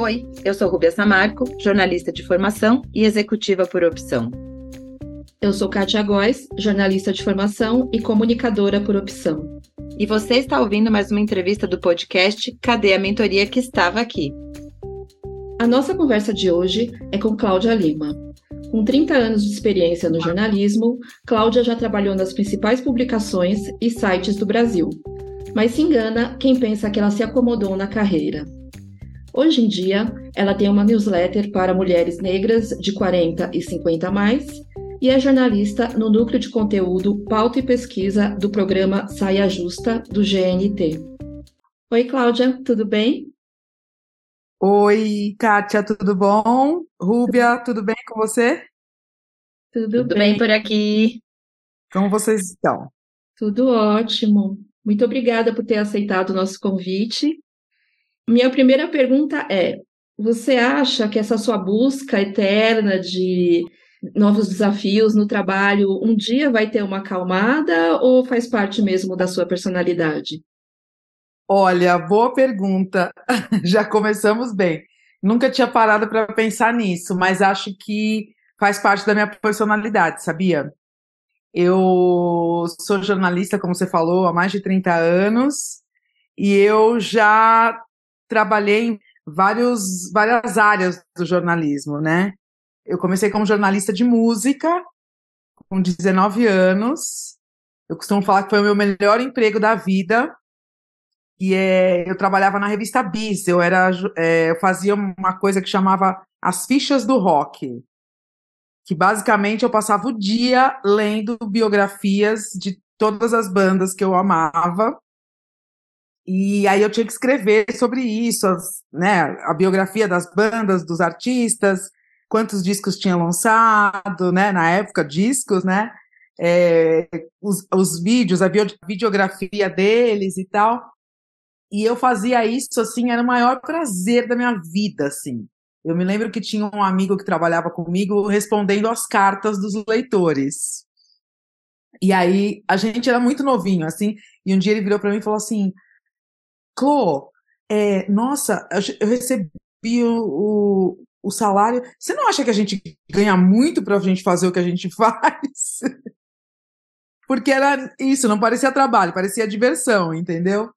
Oi, eu sou Rubia Samarco, jornalista de formação e executiva por opção. Eu sou Kátia Góes, jornalista de formação e comunicadora por opção. E você está ouvindo mais uma entrevista do podcast Cadê a Mentoria que estava aqui? A nossa conversa de hoje é com Cláudia Lima. Com 30 anos de experiência no jornalismo, Cláudia já trabalhou nas principais publicações e sites do Brasil. Mas se engana quem pensa que ela se acomodou na carreira. Hoje em dia, ela tem uma newsletter para mulheres negras de 40 e 50 a mais e é jornalista no núcleo de conteúdo Pauta e Pesquisa do programa Saia Justa do GNT. Oi, Cláudia, tudo bem? Oi, Kátia, tudo bom? Rúbia, tudo bem com você? Tudo, tudo bem. bem por aqui. Como vocês estão? Tudo ótimo. Muito obrigada por ter aceitado o nosso convite minha primeira pergunta é: você acha que essa sua busca eterna de novos desafios no trabalho um dia vai ter uma acalmada ou faz parte mesmo da sua personalidade? Olha, boa pergunta. Já começamos bem. Nunca tinha parado para pensar nisso, mas acho que faz parte da minha personalidade, sabia? Eu sou jornalista, como você falou, há mais de 30 anos e eu já trabalhei em vários, várias áreas do jornalismo, né? Eu comecei como jornalista de música, com 19 anos. Eu costumo falar que foi o meu melhor emprego da vida. E é, eu trabalhava na revista Bis. Eu era, é, eu fazia uma coisa que chamava as fichas do rock, que basicamente eu passava o dia lendo biografias de todas as bandas que eu amava e aí eu tinha que escrever sobre isso, as, né, a biografia das bandas, dos artistas, quantos discos tinha lançado, né, na época, discos, né, é, os, os, vídeos, a videografia deles e tal. E eu fazia isso, assim, era o maior prazer da minha vida, assim. Eu me lembro que tinha um amigo que trabalhava comigo respondendo as cartas dos leitores. E aí, a gente era muito novinho, assim, e um dia ele virou para mim e falou assim: Clô, é, nossa, eu recebi o, o, o, salário. Você não acha que a gente ganha muito para a gente fazer o que a gente faz? Porque era isso, não parecia trabalho, parecia diversão, entendeu?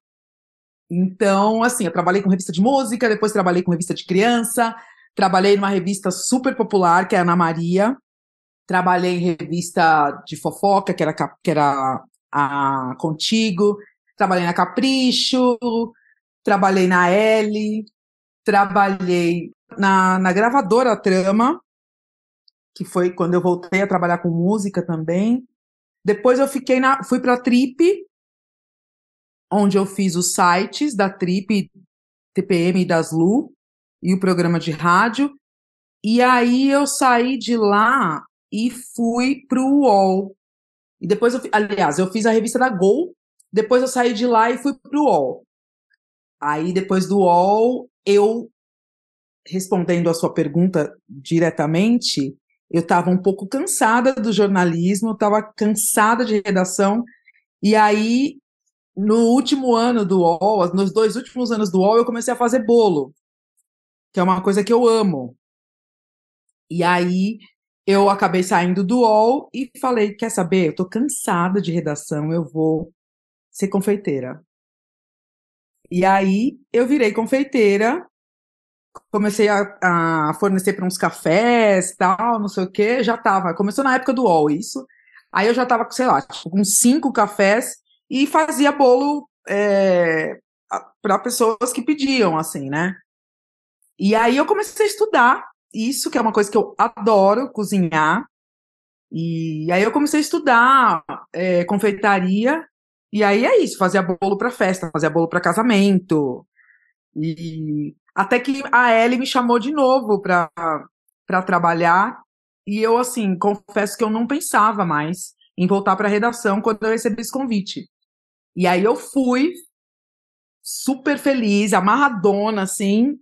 Então, assim, eu trabalhei com revista de música, depois trabalhei com revista de criança, trabalhei numa revista super popular, que é a Ana Maria, trabalhei em revista de fofoca, que era, que era a Contigo, Trabalhei na Capricho, trabalhei na L, trabalhei na, na gravadora Trama, que foi quando eu voltei a trabalhar com música também. Depois eu fiquei na, fui para a Trip, onde eu fiz os sites da Trip, TPM e das Lu, e o programa de rádio. E aí eu saí de lá e fui para o UOL. E depois, eu, aliás, eu fiz a revista da Gol, depois eu saí de lá e fui pro UOL. Aí, depois do UOL, eu, respondendo a sua pergunta diretamente, eu estava um pouco cansada do jornalismo, estava cansada de redação, e aí, no último ano do UOL, nos dois últimos anos do UOL, eu comecei a fazer bolo, que é uma coisa que eu amo. E aí, eu acabei saindo do UOL e falei, quer saber, eu tô cansada de redação, eu vou ser confeiteira. E aí eu virei confeiteira, comecei a, a fornecer para uns cafés, tal, não sei o que, já tava. Começou na época do UOL isso. Aí eu já tava, sei lá, tipo, com cinco cafés e fazia bolo é, para pessoas que pediam, assim, né? E aí eu comecei a estudar isso, que é uma coisa que eu adoro, cozinhar. E aí eu comecei a estudar é, confeitaria e aí é isso, fazia bolo para festa, fazia bolo para casamento. E até que a Ellie me chamou de novo para trabalhar. E eu, assim, confesso que eu não pensava mais em voltar para redação quando eu recebi esse convite. E aí eu fui super feliz, amarradona, assim.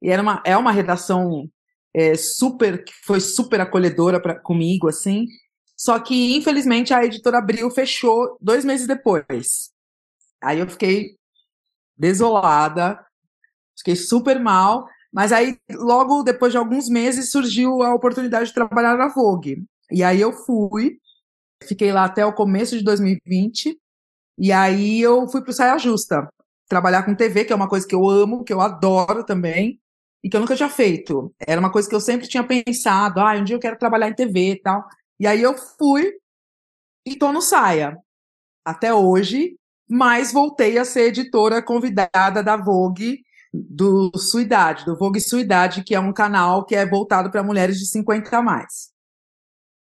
E era uma, é uma redação é, super, que foi super acolhedora pra, comigo, assim. Só que, infelizmente, a editora Abril fechou dois meses depois. Aí eu fiquei desolada, fiquei super mal, Mas aí, logo depois de alguns meses, surgiu a oportunidade de trabalhar na Vogue. E aí eu fui, fiquei lá até o começo de 2020, e aí eu fui para o Saia Justa, trabalhar com TV, que é uma coisa que eu amo, que eu adoro também, e que eu nunca tinha feito. Era uma coisa que eu sempre tinha pensado, ah, um dia eu quero trabalhar em TV e tal. E aí eu fui e tô no Saia até hoje, mas voltei a ser editora convidada da Vogue do Sua Idade, do Vogue Sua Idade, que é um canal que é voltado para mulheres de 50 a mais.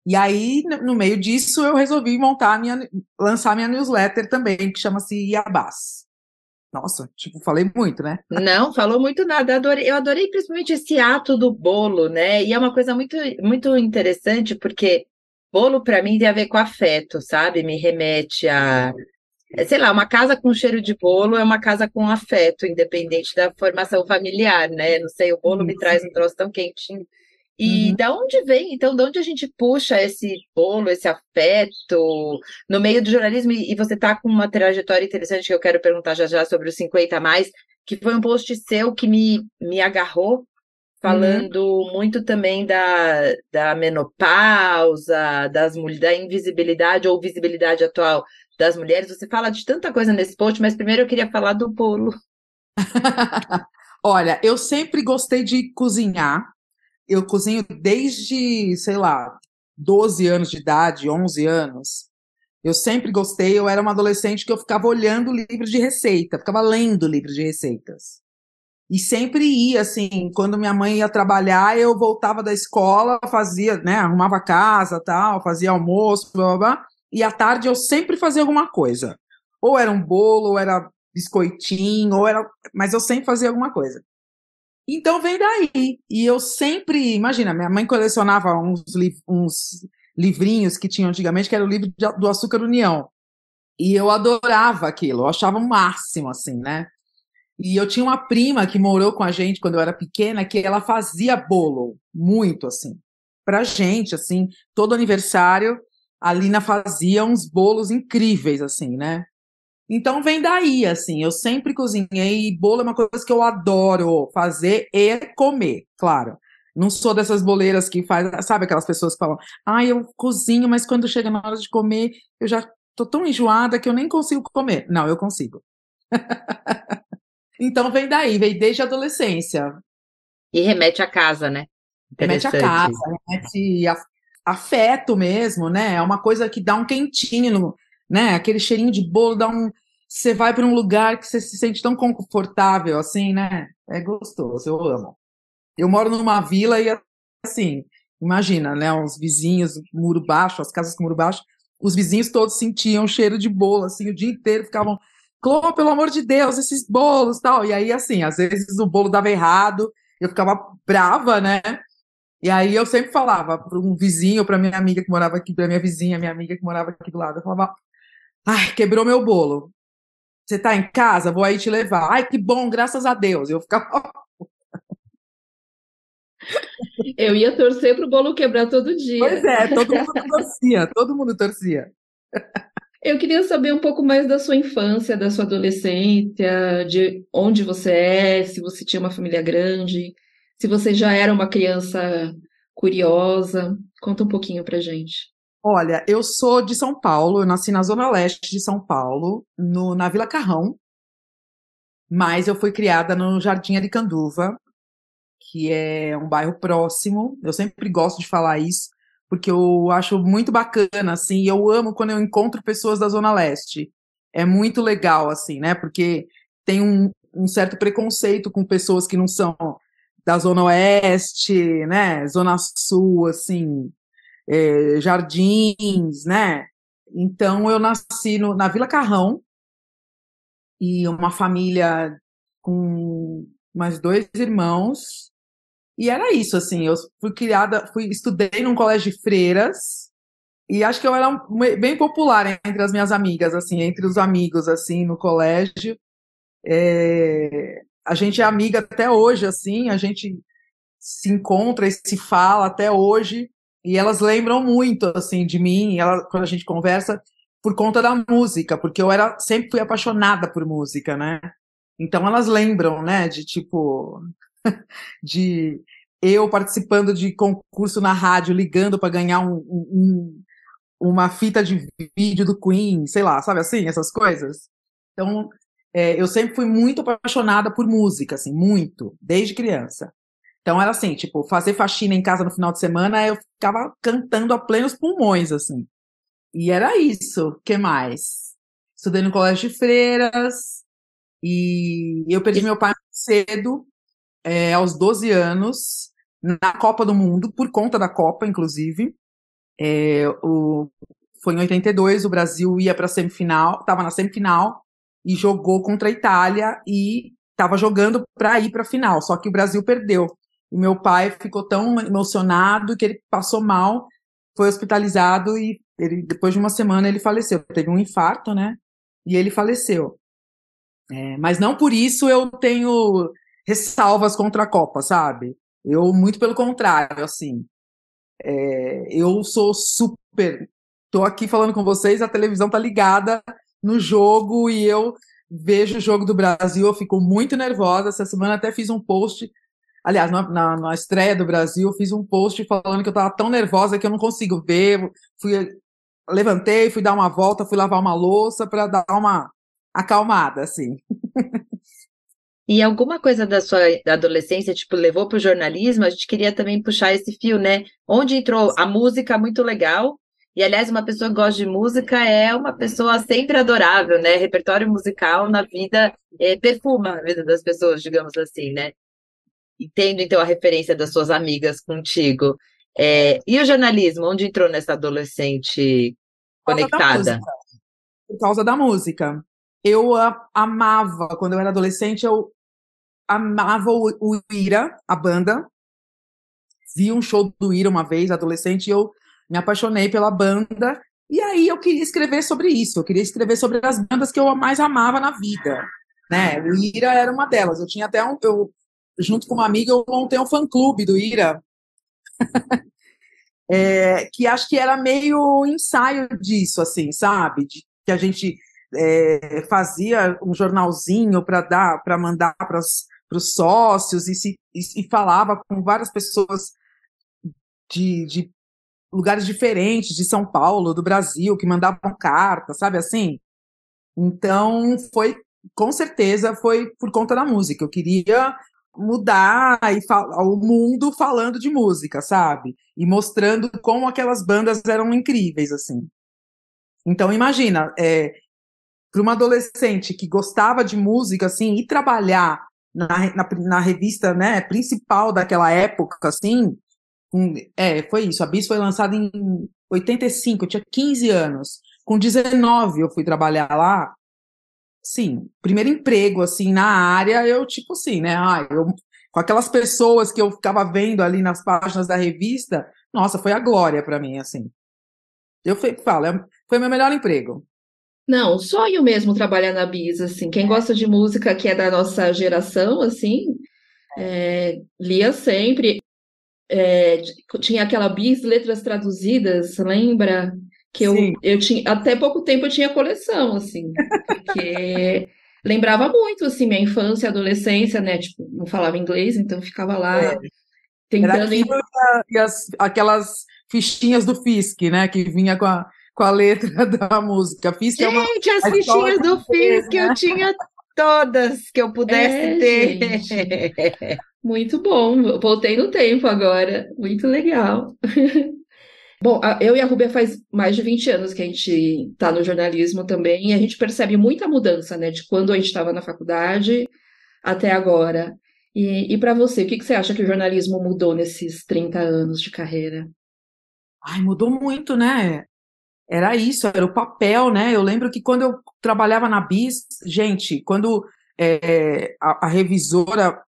E aí, no meio disso, eu resolvi montar minha, lançar minha newsletter também, que chama-se Iabás. Nossa, tipo, falei muito, né? Não, falou muito nada. Eu adorei, eu adorei principalmente esse ato do bolo, né? E é uma coisa muito, muito interessante, porque bolo para mim tem a ver com afeto, sabe? Me remete a sei lá, uma casa com cheiro de bolo é uma casa com afeto, independente da formação familiar, né? Não sei, o bolo me traz um troço tão quentinho. E uhum. da onde vem, então, de onde a gente puxa esse bolo, esse afeto no meio do jornalismo? E você está com uma trajetória interessante que eu quero perguntar já já sobre os 50 a mais, que foi um post seu que me, me agarrou, falando uhum. muito também da, da menopausa, das, da invisibilidade ou visibilidade atual das mulheres. Você fala de tanta coisa nesse post, mas primeiro eu queria falar do bolo. Olha, eu sempre gostei de cozinhar. Eu cozinho desde, sei lá, 12 anos de idade, 11 anos. Eu sempre gostei, eu era uma adolescente que eu ficava olhando livros de receita, ficava lendo livros de receitas. E sempre ia, assim, quando minha mãe ia trabalhar, eu voltava da escola, fazia, né, arrumava casa, tal, fazia almoço, blá, blá, blá e à tarde eu sempre fazia alguma coisa. Ou era um bolo, ou era biscoitinho, ou era. Mas eu sempre fazia alguma coisa. Então vem daí. E eu sempre. Imagina, minha mãe colecionava uns, li... uns livrinhos que tinham antigamente, que era o livro do Açúcar União. E eu adorava aquilo, eu achava o máximo, assim, né? E eu tinha uma prima que morou com a gente quando eu era pequena, que ela fazia bolo, muito, assim, pra gente, assim, todo aniversário a Lina fazia uns bolos incríveis, assim, né? Então vem daí, assim, eu sempre cozinhei, e bolo é uma coisa que eu adoro fazer e comer, claro. Não sou dessas boleiras que faz, sabe aquelas pessoas que falam, ah, eu cozinho, mas quando chega na hora de comer, eu já tô tão enjoada que eu nem consigo comer. Não, eu consigo. então vem daí, vem desde a adolescência. E remete à casa, né? Remete à casa, remete a afeto mesmo, né? É uma coisa que dá um quentinho, né? Aquele cheirinho de bolo dá um. Você vai para um lugar que você se sente tão confortável, assim, né? É gostoso, eu amo. Eu moro numa vila e, assim, imagina, né? Os vizinhos, muro baixo, as casas com muro baixo, os vizinhos todos sentiam o cheiro de bolo, assim, o dia inteiro ficavam, Clô, pelo amor de Deus, esses bolos tal. E aí, assim, às vezes o bolo dava errado, eu ficava brava, né? E aí eu sempre falava para um vizinho, para minha amiga que morava aqui, para minha vizinha, minha amiga que morava aqui do lado, eu falava: "Ai, quebrou meu bolo. Você tá em casa? Vou aí te levar. Ai, que bom, graças a Deus." Eu ficava Eu ia torcer pro bolo quebrar todo dia. Pois é, todo mundo torcia, todo mundo torcia. Eu queria saber um pouco mais da sua infância, da sua adolescência, de onde você é, se você tinha uma família grande se você já era uma criança curiosa, conta um pouquinho pra gente. Olha, eu sou de São Paulo, eu nasci na zona leste de São Paulo, no, na Vila Carrão, mas eu fui criada no Jardim Aricanduva, que é um bairro próximo. Eu sempre gosto de falar isso, porque eu acho muito bacana, assim, e eu amo quando eu encontro pessoas da Zona Leste. É muito legal, assim, né? Porque tem um, um certo preconceito com pessoas que não são da Zona Oeste, né? Zona Sul, assim, é, Jardins, né? Então eu nasci no, na Vila Carrão e uma família com mais dois irmãos e era isso assim. Eu fui criada, fui estudei num colégio de freiras e acho que eu era bem popular entre as minhas amigas, assim, entre os amigos, assim, no colégio. É, a gente é amiga até hoje, assim, a gente se encontra e se fala até hoje, e elas lembram muito, assim, de mim, ela, quando a gente conversa, por conta da música, porque eu era, sempre fui apaixonada por música, né? Então elas lembram, né, de tipo, de eu participando de concurso na rádio, ligando para ganhar um, um, uma fita de vídeo do Queen, sei lá, sabe assim, essas coisas. Então, é, eu sempre fui muito apaixonada por música, assim, muito, desde criança. Então era assim, tipo, fazer faxina em casa no final de semana, eu ficava cantando a plenos pulmões, assim. E era isso. O que mais? Estudei no colégio de freiras e eu perdi meu pai cedo, é, aos 12 anos, na Copa do Mundo, por conta da Copa, inclusive. É, o, foi em 82, o Brasil ia para a semifinal, estava na semifinal e jogou contra a Itália e estava jogando para ir para a final, só que o Brasil perdeu. E meu pai ficou tão emocionado que ele passou mal, foi hospitalizado e ele, depois de uma semana ele faleceu. Teve um infarto, né? E ele faleceu. É, mas não por isso eu tenho ressalvas contra a Copa, sabe? Eu, muito pelo contrário, assim. É, eu sou super. Tô aqui falando com vocês, a televisão tá ligada no jogo e eu vejo o jogo do Brasil, eu fico muito nervosa. Essa semana até fiz um post Aliás, na, na, na, estreia do Brasil, eu fiz um post falando que eu estava tão nervosa que eu não consigo ver. Fui, levantei, fui dar uma volta, fui lavar uma louça para dar uma acalmada, assim. E alguma coisa da sua adolescência, tipo, levou para o jornalismo? A gente queria também puxar esse fio, né? Onde entrou a música muito legal. E, aliás, uma pessoa que gosta de música é uma pessoa sempre adorável, né? Repertório musical na vida é, perfuma a vida das pessoas, digamos assim, né? Entendo então a referência das suas amigas contigo. É, e o jornalismo, onde entrou nessa adolescente conectada? Por causa da música. Eu amava, quando eu era adolescente, eu amava o, o Ira, a banda. Vi um show do Ira uma vez, adolescente, e eu me apaixonei pela banda. E aí eu queria escrever sobre isso, eu queria escrever sobre as bandas que eu mais amava na vida. Né? O Ira era uma delas. Eu tinha até um. Eu junto com uma amiga, eu montei um fã-clube do Ira, é, que acho que era meio ensaio disso, assim, sabe? De, que a gente é, fazia um jornalzinho para dar, para mandar para os sócios e, se, e, e, falava com várias pessoas de, de lugares diferentes, de São Paulo, do Brasil, que mandavam cartas, sabe assim? Então, foi, com certeza, foi por conta da música. Eu queria mudar e o mundo falando de música, sabe? E mostrando como aquelas bandas eram incríveis, assim. Então, imagina, é, para uma adolescente que gostava de música, assim, e trabalhar na, na, na, revista né, principal daquela época, assim, é, foi isso. A Bis foi lançada em 85, eu tinha 15 anos. Com 19 eu fui trabalhar lá, sim, primeiro emprego, assim, na área, eu, tipo assim, né, ah, eu, com aquelas pessoas que eu ficava vendo ali nas páginas da revista, nossa, foi a glória para mim, assim. Eu falo, é, foi meu melhor emprego. Não, sonho mesmo trabalhar na Bis, assim, quem gosta de música que é da nossa geração, assim, é, lia sempre, é, tinha aquela Bis Letras Traduzidas, lembra? Que eu, eu tinha, até pouco tempo eu tinha coleção, assim, porque lembrava muito, assim, minha infância, adolescência, né, tipo, não falava inglês, então ficava lá é. tentando... e as, aquelas fichinhas do Fisk, né, que vinha com a, com a letra da música. Fisk Gente, é uma, as fichinhas do Fisk né? eu tinha todas que eu pudesse é, ter. Gente. Muito bom, voltei no tempo agora, muito legal. Bom, eu e a Rubia faz mais de 20 anos que a gente está no jornalismo também, e a gente percebe muita mudança, né, de quando a gente estava na faculdade até agora. E, e para você, o que, que você acha que o jornalismo mudou nesses 30 anos de carreira? Ai, mudou muito, né? Era isso, era o papel, né? Eu lembro que quando eu trabalhava na BIS, gente, quando é, a, a revisora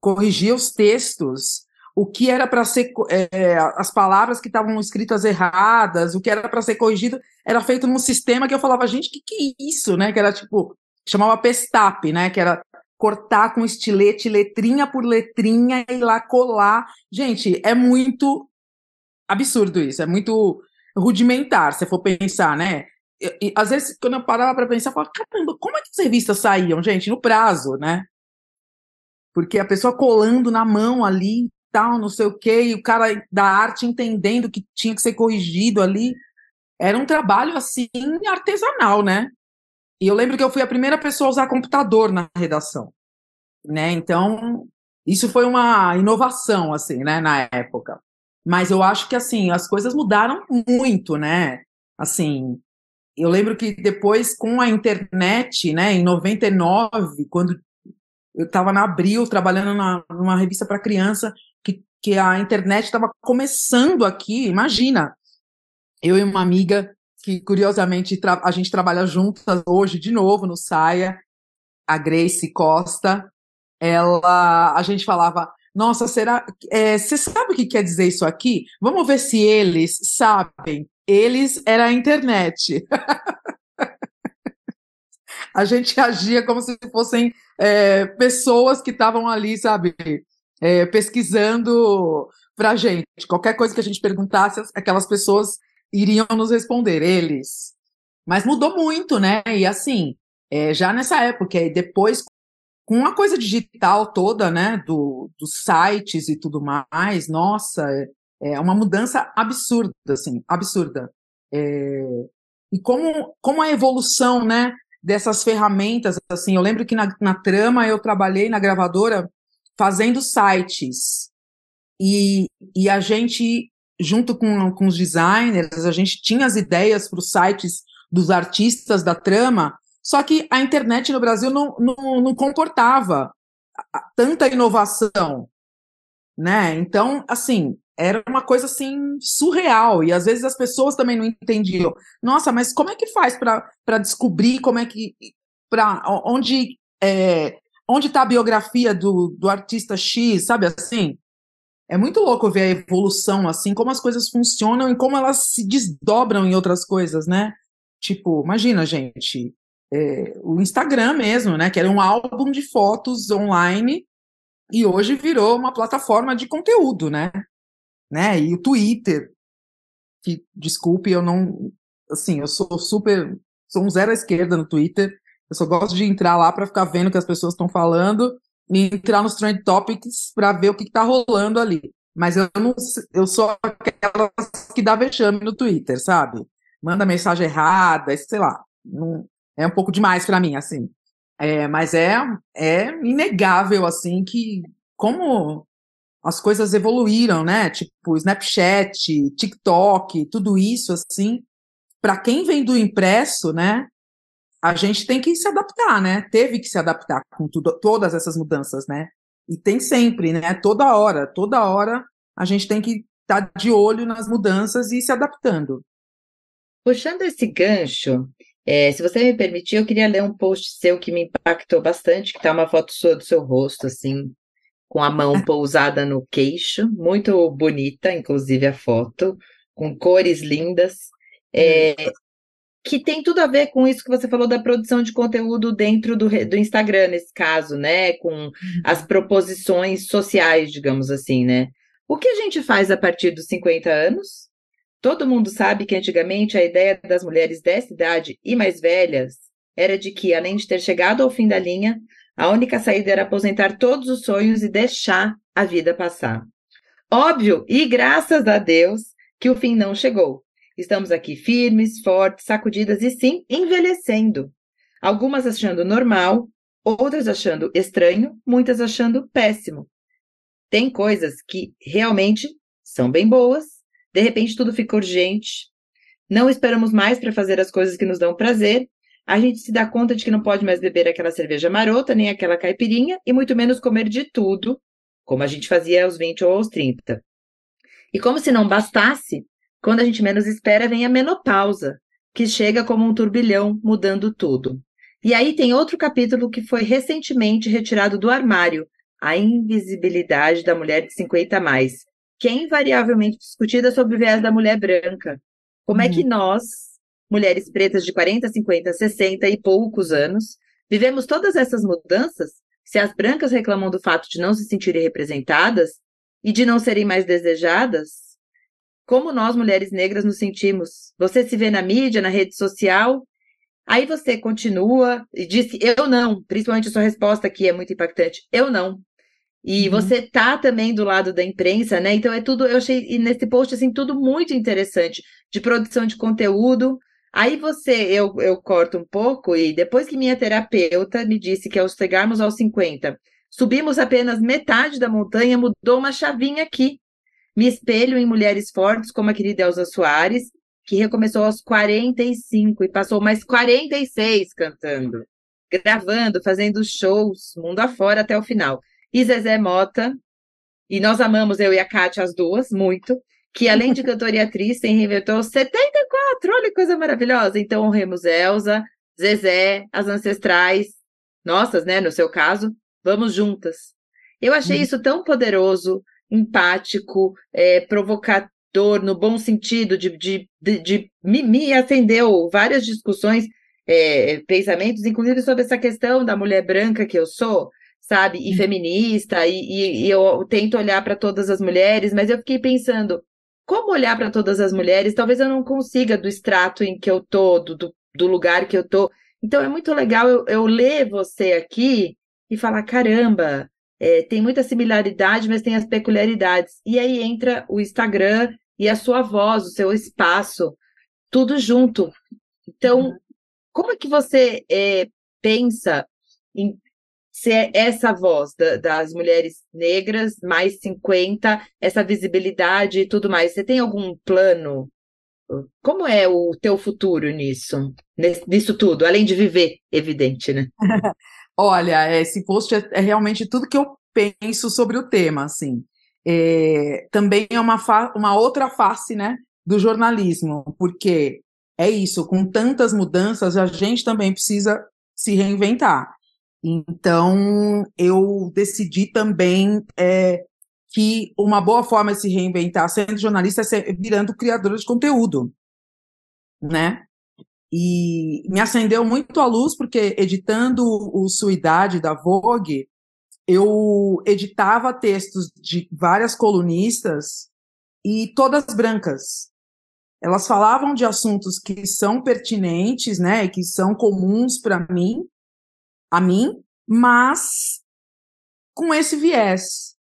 corrigia os textos, o que era para ser é, as palavras que estavam escritas erradas, o que era para ser corrigido, era feito num sistema que eu falava, gente, que que é isso, né? Que era tipo, chamava Pestap, né? Que era cortar com estilete letrinha por letrinha e lá colar. Gente, é muito absurdo isso, é muito rudimentar, se for pensar, né? E, às vezes, quando eu parava para pensar, eu falava, caramba, como é que as revistas saíam, gente? No prazo, né? porque a pessoa colando na mão ali, tal, não sei o quê, e o cara da arte entendendo que tinha que ser corrigido ali. Era um trabalho assim artesanal, né? E eu lembro que eu fui a primeira pessoa a usar computador na redação, né? Então, isso foi uma inovação assim, né, na época. Mas eu acho que assim, as coisas mudaram muito, né? Assim, eu lembro que depois com a internet, né, em 99, quando eu estava na Abril trabalhando na, numa revista para criança, que, a internet estava começando aqui, imagina. Eu e uma amiga que curiosamente a gente trabalha juntas hoje de novo no Saia, a Grace Costa, ela a gente falava, nossa, será é, você sabe o que quer dizer isso aqui? Vamos ver se eles sabem. Eles era a internet. a gente agia como se fossem é, pessoas que estavam ali, sabe, é, pesquisando para a gente. Qualquer coisa que a gente perguntasse, aquelas pessoas iriam nos responder, eles. Mas mudou muito, né? E assim, é, já nessa época, e depois, com a coisa digital toda, né, do, dos sites e tudo mais, nossa, é, é uma mudança absurda, assim, absurda. É, e como, como a evolução, né, dessas ferramentas, assim, eu lembro que na, na trama eu trabalhei na gravadora fazendo sites, e, e a gente, junto com, com os designers, a gente tinha as ideias para os sites dos artistas da trama, só que a internet no Brasil não, não, não comportava tanta inovação, né? Então, assim, era uma coisa assim surreal e às vezes as pessoas também não entendiam. Nossa, mas como é que faz para descobrir como é que para onde é, onde está a biografia do, do artista X, sabe assim? É muito louco ver a evolução assim, como as coisas funcionam e como elas se desdobram em outras coisas, né? Tipo, imagina, gente, é, o Instagram mesmo, né? Que era um álbum de fotos online e hoje virou uma plataforma de conteúdo, né? né? E o Twitter, que, desculpe, eu não, assim, eu sou super, sou um zero à esquerda no Twitter, eu só gosto de entrar lá para ficar vendo o que as pessoas estão falando e entrar nos trend topics para ver o que, está rolando ali. Mas eu não, eu sou aquela que dá vexame no Twitter, sabe? Manda mensagem errada, sei lá, não, é um pouco demais para mim, assim. É, mas é, é inegável, assim, que como as coisas evoluíram, né? Tipo, Snapchat, TikTok, tudo isso, assim. Para quem vem do impresso, né? A gente tem que se adaptar, né? Teve que se adaptar com tudo, todas essas mudanças, né? E tem sempre, né? Toda hora, toda hora a gente tem que estar tá de olho nas mudanças e se adaptando. Puxando esse gancho, é, se você me permitir, eu queria ler um post seu que me impactou bastante, que tá uma foto sua do seu rosto, assim, com a mão pousada no queixo, muito bonita, inclusive a foto, com cores lindas, é, que tem tudo a ver com isso que você falou da produção de conteúdo dentro do, do Instagram, nesse caso, né? Com uhum. as proposições sociais, digamos assim, né? O que a gente faz a partir dos 50 anos? Todo mundo sabe que antigamente a ideia das mulheres dessa idade e mais velhas era de que, além de ter chegado ao fim da linha, a única saída era aposentar todos os sonhos e deixar a vida passar. Óbvio, e graças a Deus, que o fim não chegou. Estamos aqui firmes, fortes, sacudidas e sim envelhecendo. Algumas achando normal, outras achando estranho, muitas achando péssimo. Tem coisas que realmente são bem boas, de repente tudo fica urgente, não esperamos mais para fazer as coisas que nos dão prazer a gente se dá conta de que não pode mais beber aquela cerveja marota, nem aquela caipirinha, e muito menos comer de tudo, como a gente fazia aos 20 ou aos 30. E como se não bastasse, quando a gente menos espera, vem a menopausa, que chega como um turbilhão, mudando tudo. E aí tem outro capítulo que foi recentemente retirado do armário, a invisibilidade da mulher de 50 a mais, que é invariavelmente discutida sob o viés da mulher branca. Como uhum. é que uhum. nós, mulheres pretas de 40, 50, 60 e poucos anos, vivemos todas essas mudanças se as brancas reclamam do fato de não se sentirem representadas e de não serem mais desejadas, como nós, mulheres negras, nos sentimos? Você se vê na mídia, na rede social, aí você continua e disse eu não, principalmente a sua resposta aqui é muito impactante, eu não. E uhum. você tá também do lado da imprensa, né? Então é tudo, eu achei nesse post assim tudo muito interessante de produção de conteúdo. Aí você, eu, eu corto um pouco e depois que minha terapeuta me disse que ao chegarmos aos 50, subimos apenas metade da montanha, mudou uma chavinha aqui. Me espelho em mulheres fortes como a querida Elza Soares, que recomeçou aos 45 e passou mais 46 cantando, gravando, fazendo shows mundo afora até o final e Zezé Mota. E nós amamos, eu e a Kátia, as duas, muito. Que além de cantora e atriz, tem reinventou 74, olha que coisa maravilhosa. Então honremos Elza, Zezé, as ancestrais, nossas, né, no seu caso, vamos juntas. Eu achei uhum. isso tão poderoso, empático, é, provocador, no bom sentido, de, de, de, de me, me, acendeu várias discussões, é, pensamentos, inclusive sobre essa questão da mulher branca que eu sou, sabe? E uhum. feminista, e, e, e eu tento olhar para todas as mulheres, mas eu fiquei pensando, como olhar para todas as mulheres? Talvez eu não consiga do extrato em que eu tô, do, do lugar que eu tô. Então é muito legal eu, eu ler você aqui e falar: caramba, é, tem muita similaridade, mas tem as peculiaridades. E aí entra o Instagram e a sua voz, o seu espaço, tudo junto. Então, uhum. como é que você é, pensa em ser essa voz da, das mulheres negras, mais 50, essa visibilidade e tudo mais. Você tem algum plano? Como é o teu futuro nisso, nisso tudo, além de viver, evidente, né? Olha, esse post é, é, realmente tudo que eu penso sobre o tema, assim. É, também é uma, uma outra face, né, do jornalismo, porque é isso, com tantas mudanças, a gente também precisa se reinventar. Então, eu decidi também é, que uma boa forma de se reinventar sendo jornalista é ser, virando criadora de conteúdo, né? E me acendeu muito a luz, porque editando o Sua Idade da Vogue, eu editava textos de várias colunistas e todas brancas. Elas falavam de assuntos que são pertinentes, né, que são comuns para mim, a mim, mas com esse viés.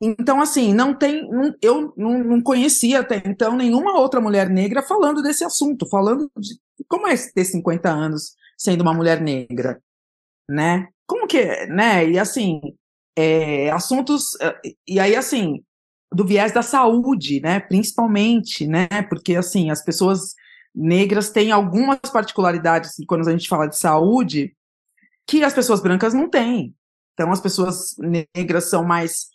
Então, assim, não tem. Não, eu não, não, conhecia até então nenhuma outra mulher negra falando desse assunto, falando de como é ter 50 anos sendo uma mulher negra, né? Como que né? E assim, é, assuntos. E aí, assim, do viés da saúde, né? Principalmente, né? Porque, assim, as pessoas negras têm algumas particularidades quando a gente fala de saúde que as pessoas brancas não têm. Então, as pessoas negras são mais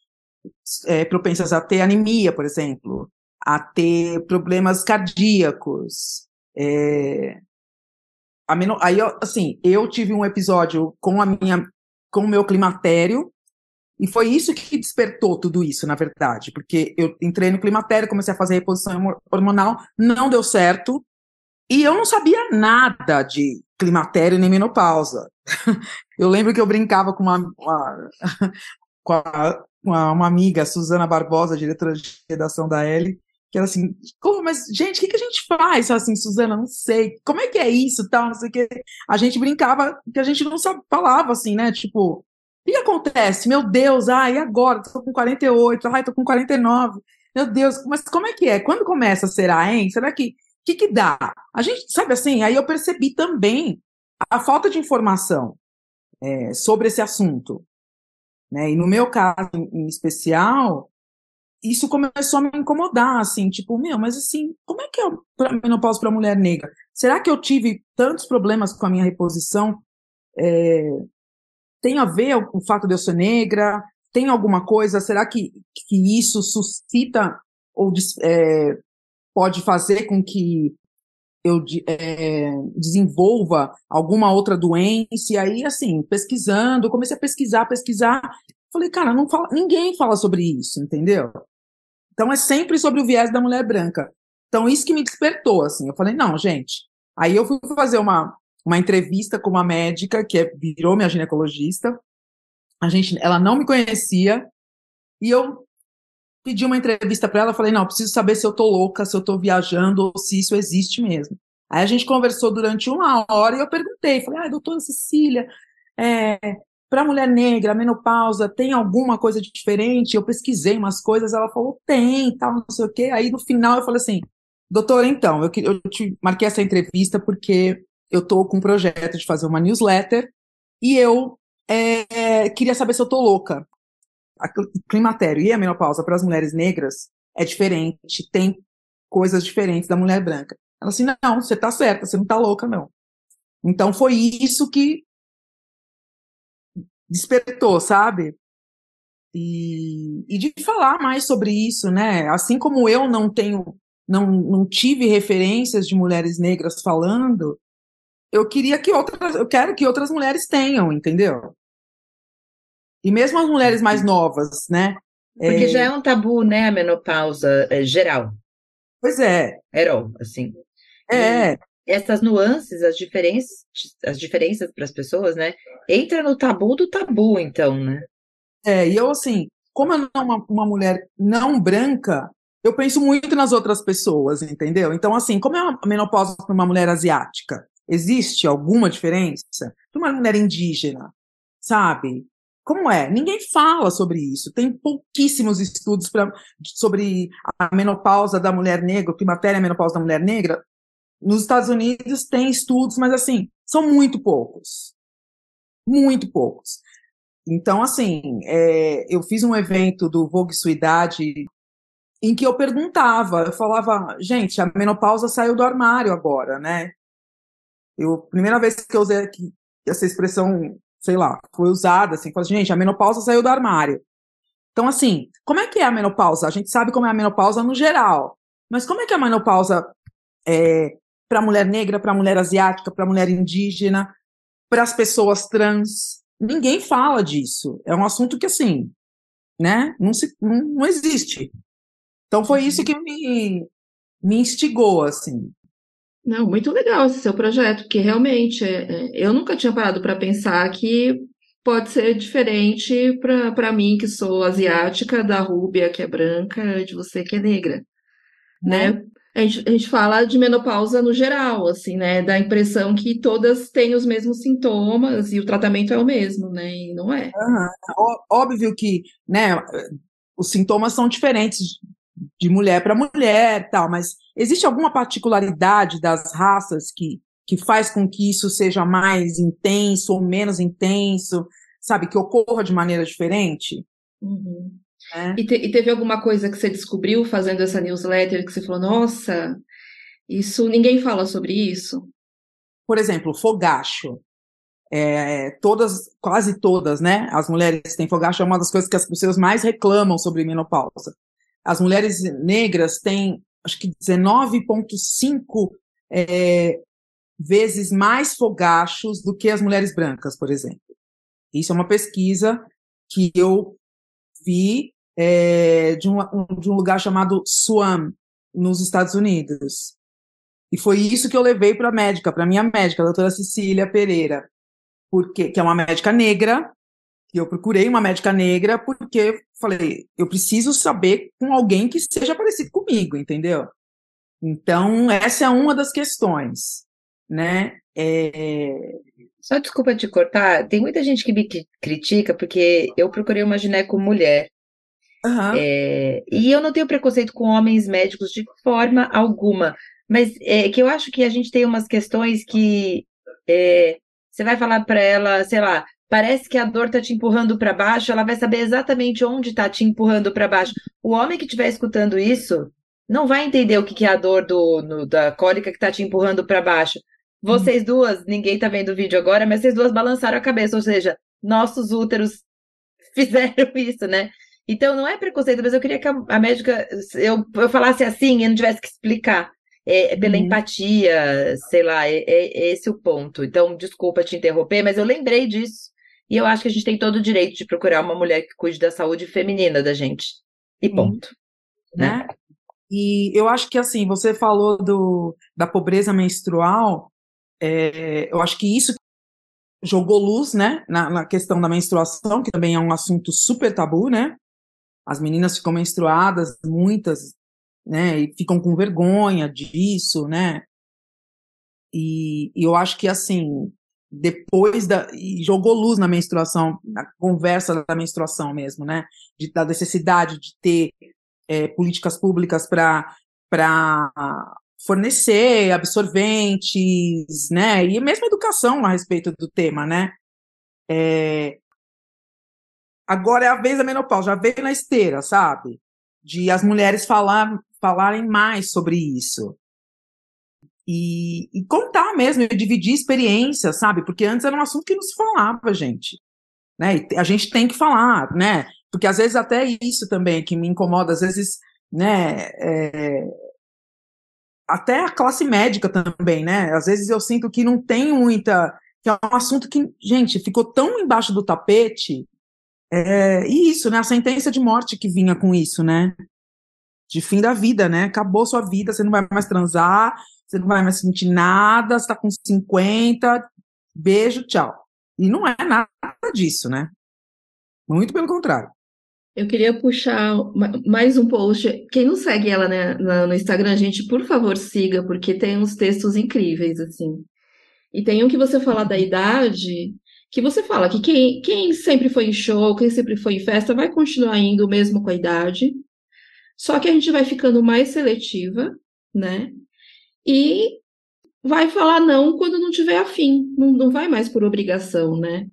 é, propensas a ter anemia, por exemplo, a ter problemas cardíacos. É, aí, assim, eu tive um episódio com a minha, com o meu climatério, e foi isso que despertou tudo isso, na verdade, porque eu entrei no climatério, comecei a fazer reposição hormonal, não deu certo, e eu não sabia nada de climatério nem menopausa. Eu lembro que eu brincava com uma, uma com a, uma, uma, amiga, Suzana Barbosa, diretora de redação da L, que era assim, como, mas gente, o que, que a gente faz? Assim, Suzana, não sei, como é que é isso, tal, não sei o que. A gente brincava, que a gente não sabe, falava assim, né, tipo, o que acontece? Meu Deus, ai, agora? Tô com 48, ai, tô com 49. Meu Deus, mas como é que é? Quando começa, será, hein? Será que que, que dá? A gente, sabe assim, aí eu percebi também a falta de informação é, sobre esse assunto. Né? E no meu caso em especial, isso começou a me incomodar, assim, tipo, meu, mas assim, como é que é a menopausa para mulher negra? Será que eu tive tantos problemas com a minha reposição? É, tem a ver o, o fato de eu ser negra? Tem alguma coisa? Será que, que isso suscita ou é, pode fazer com que eu é, desenvolva alguma outra doença, e aí, assim, pesquisando, comecei a pesquisar, pesquisar, falei, cara, não fala, ninguém fala sobre isso, entendeu? Então é sempre sobre o viés da mulher branca. Então isso que me despertou, assim, eu falei, não, gente. Aí eu fui fazer uma, uma entrevista com uma médica que é, virou minha ginecologista, a gente, ela não me conhecia, e eu pedi uma entrevista para ela, falei, não, preciso saber se eu tô louca, se eu tô viajando ou se isso existe mesmo. Aí a gente conversou durante uma hora e eu perguntei, falei, ah, doutora Cecília, é, para mulher negra, menopausa tem alguma coisa diferente? Eu pesquisei umas coisas, ela falou, tem, tal, não sei o quê. Aí no final eu falei assim, doutor, então, eu, eu te marquei essa entrevista porque eu estou com um projeto de fazer uma newsletter e eu é, queria saber se eu tô louca. O climatério e a menopausa para as mulheres negras é diferente, tem coisas diferentes da mulher branca. Ela assim, não, você tá certa, você não tá louca, não. Então foi isso que despertou, sabe? E, e de falar mais sobre isso, né? Assim como eu não tenho, não, não tive referências de mulheres negras falando, eu queria que outras, eu quero que outras mulheres tenham, entendeu? E mesmo as mulheres mais novas, né? Porque é... já é um tabu, né, a menopausa é, geral. Pois é. Herói, assim. É. E essas nuances, as diferenças, as diferenças para as pessoas, né? Entra no tabu do tabu, então, né? É, e eu, assim, como eu não uma, uma mulher não branca, eu penso muito nas outras pessoas, entendeu? Então, assim, como é a menopausa para uma mulher asiática? Existe alguma diferença? Para uma mulher indígena, sabe? Como é? Ninguém fala sobre isso. Tem pouquíssimos estudos pra, sobre a menopausa da mulher negra, o climatério e a menopausa da mulher negra. Nos Estados Unidos tem estudos, mas assim, são muito poucos. Muito poucos. Então, assim, é, eu fiz um evento do Vogue Sua Idade em que eu perguntava, eu falava, gente, a menopausa saiu do armário agora, né? Eu, primeira vez que eu usei essa expressão, sei lá, foi usada, assim, falei, gente, a menopausa saiu do armário. Então, assim, como é que é a menopausa? A gente sabe como é a menopausa no geral, mas como é que é a menopausa é, para mulher negra, para mulher asiática, para mulher indígena, para as pessoas trans. Ninguém fala disso. É um assunto que, assim, né, não, se, não, não existe. Então foi isso que me, me instigou, assim. Não, muito legal esse seu projeto, porque realmente é, é eu nunca tinha parado para pensar que pode ser diferente para mim, que sou asiática, da Rúbia, que é branca, de você, que é negra. Né? né? a gente, a gente fala de menopausa no geral, assim, né? Da impressão que todas têm os mesmos sintomas e o tratamento é o mesmo, né? E não é. Uhum. Óbvio que, né, os sintomas são diferentes de mulher para mulher, tal, mas existe alguma particularidade das raças que, que faz com que isso seja mais intenso ou menos intenso, sabe, que ocorra de maneira diferente? Uhum. É. E, te, e, teve alguma coisa que você descobriu fazendo essa newsletter que você falou, nossa, isso ninguém fala sobre isso? Por exemplo, fogacho. É, todas, quase todas, né? As mulheres têm fogacho, é uma das coisas que as pessoas mais reclamam sobre menopausa. As mulheres negras têm, acho que 19,5 é, vezes mais fogachos do que as mulheres brancas, por exemplo. Isso é uma pesquisa que eu vi é, de, um, de um lugar chamado Swam, nos Estados Unidos. E foi isso que eu levei para a médica, para minha médica, a doutora Cecília Pereira, porque, que é uma médica negra, e eu procurei uma médica negra porque falei, eu preciso saber com alguém que seja parecido comigo, entendeu? Então, essa é uma das questões, né? É... Só desculpa te cortar, tem muita gente que me critica porque eu procurei uma gineco mulher. Uhum. É, e eu não tenho preconceito com homens médicos de forma alguma, mas é que eu acho que a gente tem umas questões que é, você vai falar para ela, sei lá, parece que a dor tá te empurrando para baixo, ela vai saber exatamente onde tá te empurrando para baixo. O homem que estiver escutando isso não vai entender o que, que é a dor do, no, da cólica que tá te empurrando para baixo. Vocês duas, ninguém tá vendo o vídeo agora, mas vocês duas balançaram a cabeça, ou seja, nossos úteros fizeram isso, né? Então, não é preconceito, mas eu queria que a, a médica, eu, eu falasse assim e não tivesse que explicar. É, é pela uhum. empatia, sei lá, é, é, esse o ponto. Então, desculpa te interromper, mas eu lembrei disso. E eu acho que a gente tem todo o direito de procurar uma mulher que cuide da saúde feminina da gente. E ponto. Uhum. Né? E eu acho que, assim, você falou do, da pobreza menstrual, é, eu acho que isso jogou luz, né, na, na, questão da menstruação, que também é um assunto super tabu, né? As meninas ficam menstruadas, muitas, né, e ficam com vergonha disso, né? E, e eu acho que, assim, depois da. e jogou luz na menstruação, na conversa da menstruação mesmo, né? De, da necessidade de ter é, políticas públicas para fornecer absorventes, né? E mesmo educação a respeito do tema, né? É... Agora é a vez da menopausa, já veio na esteira, sabe? De as mulheres falar, falarem mais sobre isso. E, e contar mesmo, e dividir experiências, sabe? Porque antes era um assunto que não se falava, gente. Né? E a gente tem que falar, né? Porque às vezes até isso também que me incomoda, às vezes, né? É, até a classe médica também, né? Às vezes eu sinto que não tem muita. que é um assunto que, gente, ficou tão embaixo do tapete. É, e isso, né? A sentença de morte que vinha com isso, né? De fim da vida, né? Acabou sua vida, você não vai mais transar, você não vai mais sentir nada, você tá com 50, beijo, tchau. E não é nada disso, né? Muito pelo contrário. Eu queria puxar mais um post. Quem não segue ela né, no Instagram, gente, por favor, siga, porque tem uns textos incríveis, assim. E tem um que você fala da idade, que você fala que quem, quem sempre foi em show, quem sempre foi em festa, vai continuar indo mesmo com a idade. Só que a gente vai ficando mais seletiva, né? E vai falar não quando não tiver afim, não, não vai mais por obrigação, né?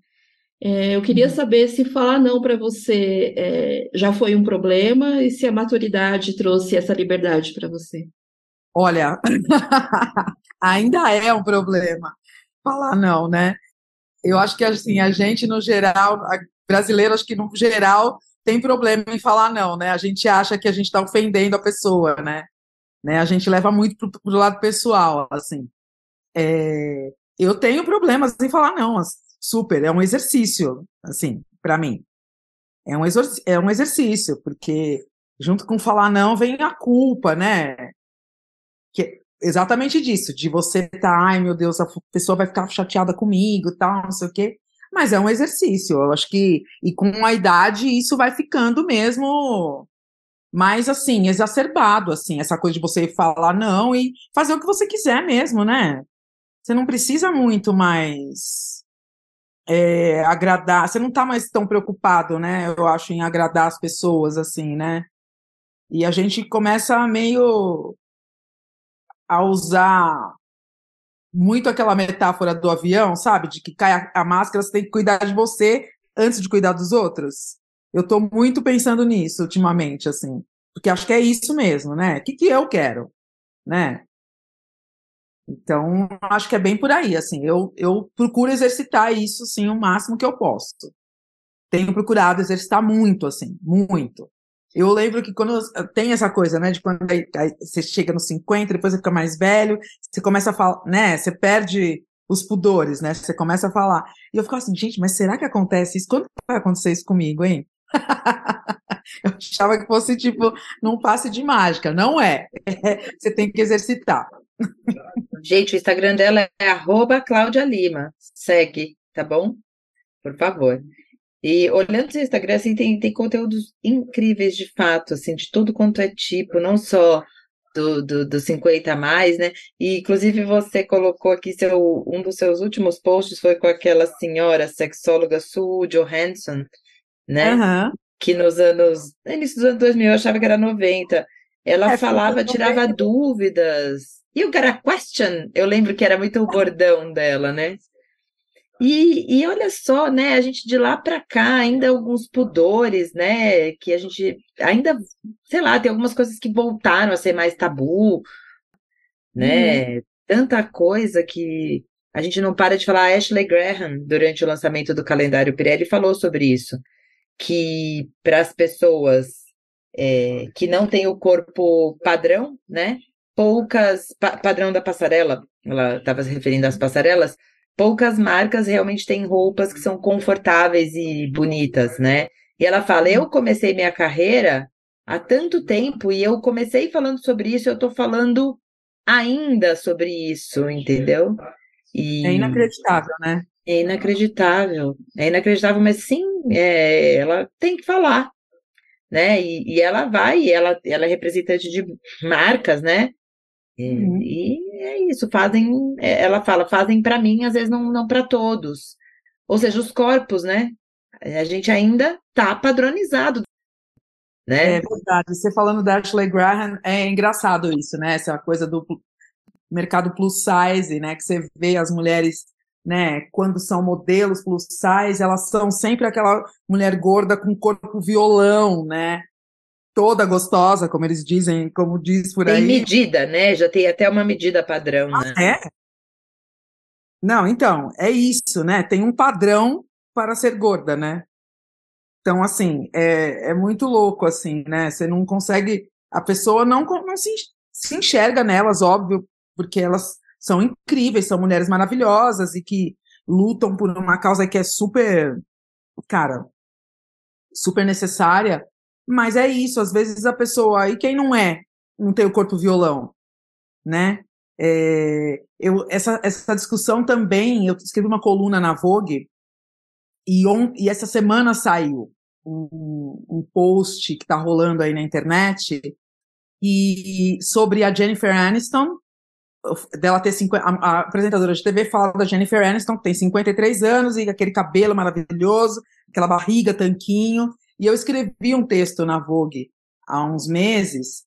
É, eu queria uhum. saber se falar não para você é, já foi um problema e se a maturidade trouxe essa liberdade para você. Olha, ainda é um problema falar não, né? Eu acho que assim, a gente no geral, brasileiro, acho que no geral tem problema em falar não, né? A gente acha que a gente está ofendendo a pessoa, né? Né? A gente leva muito pro, pro lado pessoal, assim. É, eu tenho problemas em falar não, super, é um exercício, assim, para mim. É um, é um exercício, porque junto com falar não vem a culpa, né? Que exatamente disso, de você tá, ai meu Deus, a pessoa vai ficar chateada comigo, tal, não sei o quê. Mas é um exercício, eu acho que, e com a idade isso vai ficando mesmo mais assim, exacerbado, assim, essa coisa de você falar não e fazer o que você quiser mesmo, né? Você não precisa muito mais é, agradar, você não está mais tão preocupado, né? Eu acho, em agradar as pessoas, assim, né? E a gente começa meio a usar muito aquela metáfora do avião, sabe? De que cai a, a máscara, você tem que cuidar de você antes de cuidar dos outros. Eu estou muito pensando nisso ultimamente, assim. Porque acho que é isso mesmo, né? O que, que eu quero, né? Então, acho que é bem por aí, assim, eu, eu procuro exercitar isso, sim, o máximo que eu posso. Tenho procurado exercitar muito, assim, muito. Eu lembro que quando tem essa coisa, né, de quando aí, aí você chega nos 50, depois você fica mais velho, você começa a falar, né, você perde os pudores, né, você começa a falar. E eu fico assim, gente, mas será que acontece isso? Quando vai acontecer isso comigo, hein? eu achava que fosse, tipo, num passe de mágica. Não é. você tem que exercitar. Gente, o Instagram dela é Cláudia Lima. Segue, tá bom? Por favor. E olhando o Instagram, assim, tem, tem conteúdos incríveis de fato, assim, de tudo quanto é tipo, não só do, do, do 50 a mais, né? E inclusive você colocou aqui seu, um dos seus últimos posts foi com aquela senhora sexóloga Sue Johansson, né? Uhum. Que nos anos, início dos anos 2000, eu achava que era 90. Ela é, falava, tirava dúvidas, You got a question? Eu lembro que era muito o bordão dela, né? E, e olha só, né? A gente de lá para cá, ainda alguns pudores, né? Que a gente ainda, sei lá, tem algumas coisas que voltaram a ser mais tabu, né? Uhum. Tanta coisa que a gente não para de falar. Ashley Graham, durante o lançamento do calendário Pirelli, falou sobre isso. Que para as pessoas é, que não têm o corpo padrão, né? poucas, pa, padrão da passarela, ela estava se referindo às passarelas, poucas marcas realmente têm roupas que são confortáveis e bonitas, né? E ela fala: Eu comecei minha carreira há tanto tempo e eu comecei falando sobre isso, eu estou falando ainda sobre isso, entendeu? E é inacreditável, né? É inacreditável, é inacreditável, mas sim, é, ela tem que falar, né? E, e ela vai, ela, ela é representante de marcas, né? Uhum. E é isso, fazem, é, ela fala, fazem para mim, às vezes não, não para todos. Ou seja, os corpos, né? A gente ainda tá padronizado, né? É verdade. Você falando da Ashley Graham, é engraçado isso, né? Essa coisa do mercado plus size, né? Que você vê as mulheres, né? Quando são modelos plus size, elas são sempre aquela mulher gorda com corpo violão, né? toda gostosa, como eles dizem, como diz por tem aí. Tem medida, né? Já tem até uma medida padrão, ah, né? É? Não, então, é isso, né? Tem um padrão para ser gorda, né? Então, assim, é, é muito louco, assim, né? Você não consegue. A pessoa não, não se, se enxerga nelas, óbvio, porque elas são incríveis, são mulheres maravilhosas e que lutam por uma causa que é super, cara, super necessária, mas é isso, às vezes a pessoa, e quem não é, não tem o corpo violão, né? É, eu, essa, essa discussão também, eu escrevi uma coluna na Vogue, e, on, e essa semana saiu um, um post que está rolando aí na internet, e sobre a Jennifer Aniston, dela ter 50, a, a, apresentadora de TV fala da Jennifer Aniston, que tem 53 anos e aquele cabelo maravilhoso, aquela barriga, tanquinho, e eu escrevi um texto na Vogue há uns meses,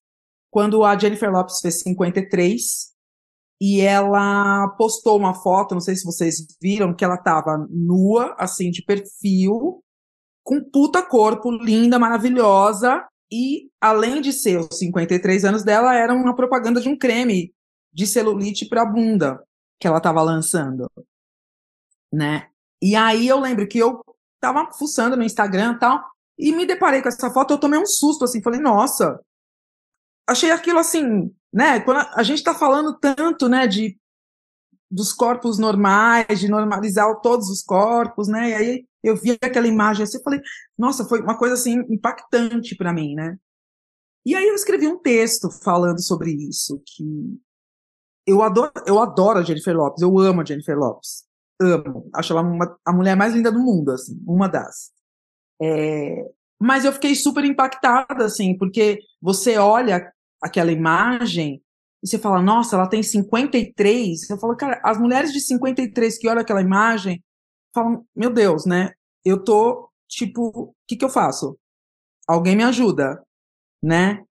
quando a Jennifer Lopes fez 53, e ela postou uma foto, não sei se vocês viram, que ela estava nua, assim, de perfil, com puta corpo, linda, maravilhosa, e além de ser os 53 anos dela, era uma propaganda de um creme de celulite para bunda que ela estava lançando, né? E aí eu lembro que eu tava fuçando no Instagram e tal, e me deparei com essa foto, eu tomei um susto, assim, falei, nossa, achei aquilo assim, né, quando a, a gente está falando tanto, né, de dos corpos normais, de normalizar todos os corpos, né, e aí eu vi aquela imagem assim, falei, nossa, foi uma coisa assim impactante para mim, né. E aí eu escrevi um texto falando sobre isso, que eu adoro, eu adoro a Jennifer Lopes, eu amo a Jennifer Lopes, amo, acho ela uma, a mulher mais linda do mundo, assim, uma das. É, mas eu fiquei super impactada, assim, porque você olha aquela imagem e você fala, nossa, ela tem 53. Eu falo, cara, as mulheres de 53 que olham aquela imagem falam, meu Deus, né? Eu tô, tipo, o que, que eu faço? Alguém me ajuda, né?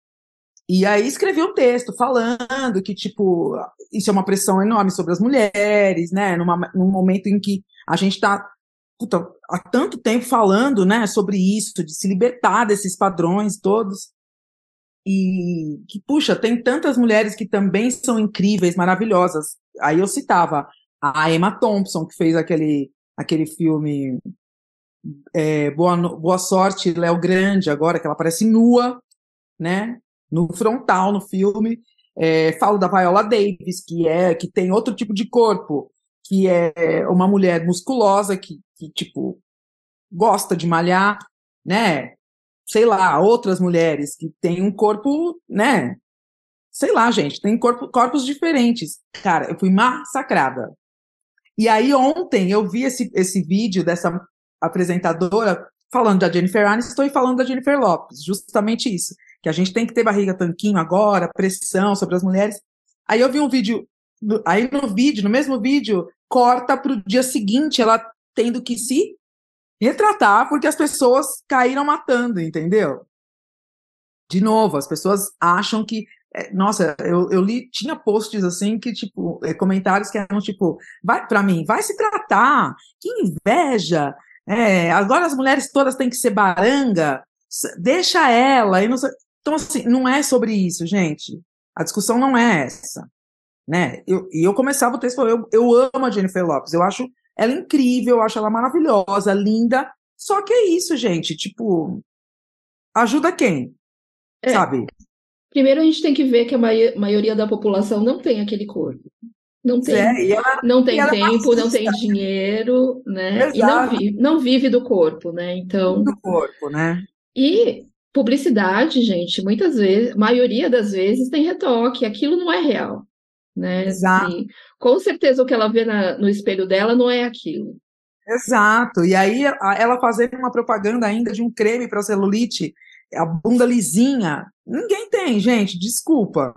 E aí escrevi um texto falando que, tipo, isso é uma pressão enorme sobre as mulheres, né? Numa, num momento em que a gente está há tanto tempo falando, né, sobre isso, de se libertar desses padrões todos. E que, puxa, tem tantas mulheres que também são incríveis, maravilhosas. Aí eu citava a Emma Thompson, que fez aquele, aquele filme é, Boa, Boa Sorte, Léo Grande, agora, que ela aparece nua, né, no frontal no filme. É, falo da Viola Davis, que é que tem outro tipo de corpo, que é uma mulher musculosa que, que tipo, gosta de malhar, né? Sei lá, outras mulheres que têm um corpo, né? Sei lá, gente, tem corpo, corpos diferentes. Cara, eu fui massacrada. E aí ontem eu vi esse, esse vídeo dessa apresentadora falando da Jennifer Aniston e falando da Jennifer Lopes, justamente isso, que a gente tem que ter barriga tanquinho agora, pressão sobre as mulheres. Aí eu vi um vídeo aí no vídeo, no mesmo vídeo, corta para o dia seguinte ela tendo que se retratar porque as pessoas caíram matando, entendeu? De novo, as pessoas acham que é, nossa, eu, eu li, tinha posts assim que, tipo, é, comentários que eram tipo, vai para mim, vai se tratar, que inveja, é, agora as mulheres todas têm que ser baranga, deixa ela, e não sei. Então, assim, não é sobre isso, gente. A discussão não é essa né? Eu, e eu começava o texto falando, eu, eu amo a Jennifer Lopes, eu acho ela incrível, eu acho ela maravilhosa, linda, só que é isso, gente, tipo, ajuda quem? É. Sabe? Primeiro a gente tem que ver que a maioria da população não tem aquele corpo. Não tem, é, ela, não tem é tempo, não tem dinheiro, né? Exato. E não vive, não vive do corpo, né? Então. Do corpo, né? E publicidade, gente, muitas vezes, maioria das vezes tem retoque, aquilo não é real né? Exato. E, com certeza o que ela vê na, no espelho dela não é aquilo. Exato. E aí ela fazendo uma propaganda ainda de um creme para celulite, a bunda lisinha, ninguém tem, gente, desculpa.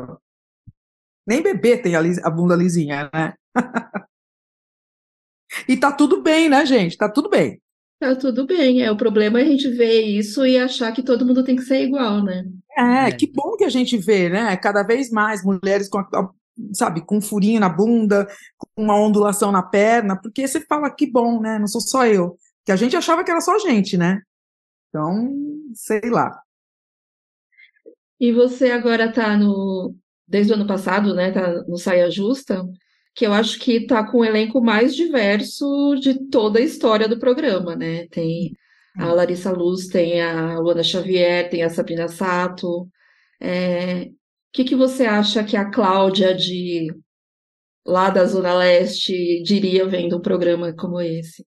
Nem bebê tem a, lis, a bunda lisinha, né? e tá tudo bem, né, gente? Tá tudo bem. Tá tudo bem. É, o problema é a gente ver isso e achar que todo mundo tem que ser igual, né? É, é. que bom que a gente vê, né? Cada vez mais mulheres com, a, sabe, com um furinho na bunda, com uma ondulação na perna, porque você fala que bom, né? Não sou só eu. Que a gente achava que era só a gente, né? Então, sei lá. E você agora tá no, desde o ano passado, né? Tá no Saia Justa que eu acho que está com o elenco mais diverso de toda a história do programa, né? Tem a Larissa Luz, tem a Luana Xavier, tem a Sabrina Sato. O é, que, que você acha que a Cláudia de lá da Zona Leste diria vendo um programa como esse?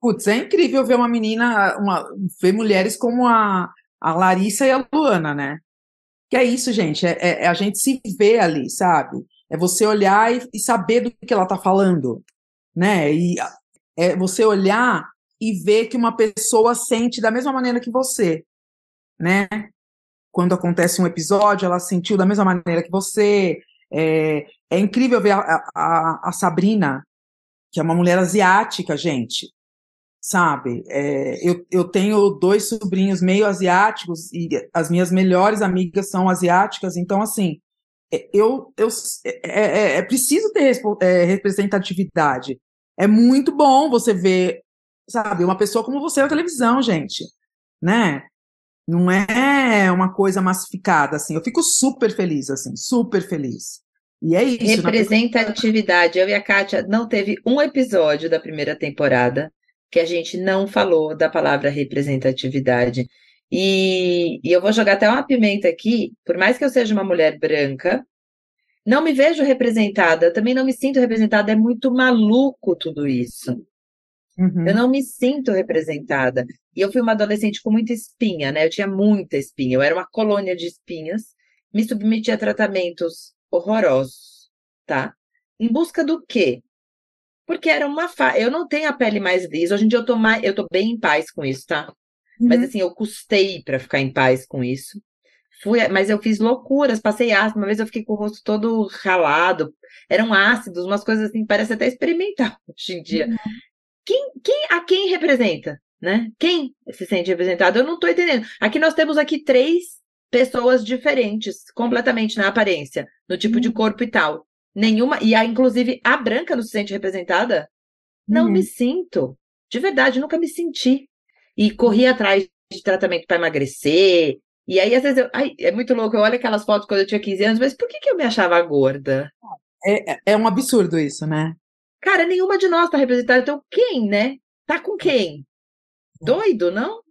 Putz, é incrível ver uma menina, uma, ver mulheres como a, a Larissa e a Luana, né? Que é isso, gente, é, é a gente se vê ali, sabe? É você olhar e, e saber do que ela está falando, né? E é você olhar e ver que uma pessoa sente da mesma maneira que você, né? Quando acontece um episódio, ela sentiu da mesma maneira que você. É, é incrível ver a, a, a, Sabrina, que é uma mulher asiática, gente, sabe? É, eu, eu tenho dois sobrinhos meio asiáticos e as minhas melhores amigas são asiáticas, então, assim, eu, eu é, é, é preciso ter é, representatividade. É muito bom você ver, sabe, uma pessoa como você na televisão, gente, né? Não é uma coisa massificada, assim. Eu fico super feliz, assim, super feliz. E é isso. Representatividade. Eu e a Kátia não teve um episódio da primeira temporada que a gente não falou da palavra representatividade. E, e eu vou jogar até uma pimenta aqui, por mais que eu seja uma mulher branca, não me vejo representada, também não me sinto representada, é muito maluco tudo isso. Uhum. Eu não me sinto representada. E eu fui uma adolescente com muita espinha, né? Eu tinha muita espinha, eu era uma colônia de espinhas, me submetia a tratamentos horrorosos, tá? Em busca do quê? Porque era uma fa... eu não tenho a pele mais lisa. Hoje em dia eu tô mais, eu tô bem em paz com isso, tá? Uhum. Mas assim, eu custei para ficar em paz com isso. Fui, mas eu fiz loucuras, passei ácido. Uma vez eu fiquei com o rosto todo ralado. Eram ácidos, umas coisas assim, parece até experimental hoje em dia. Uhum. Quem, quem, a quem representa, né? Quem se sente representado? Eu não estou entendendo. Aqui nós temos aqui três pessoas diferentes, completamente na aparência, no tipo uhum. de corpo e tal. Nenhuma, e a, inclusive a branca não se sente representada? Não uhum. me sinto. De verdade, nunca me senti e corri atrás de tratamento para emagrecer. E aí, às vezes, eu, ai, é muito louco. Eu olho aquelas fotos quando eu tinha 15 anos, mas por que, que eu me achava gorda? É, é, é um absurdo isso, né? Cara, nenhuma de nós tá representada. Então, quem, né? Tá com quem? Doido, não?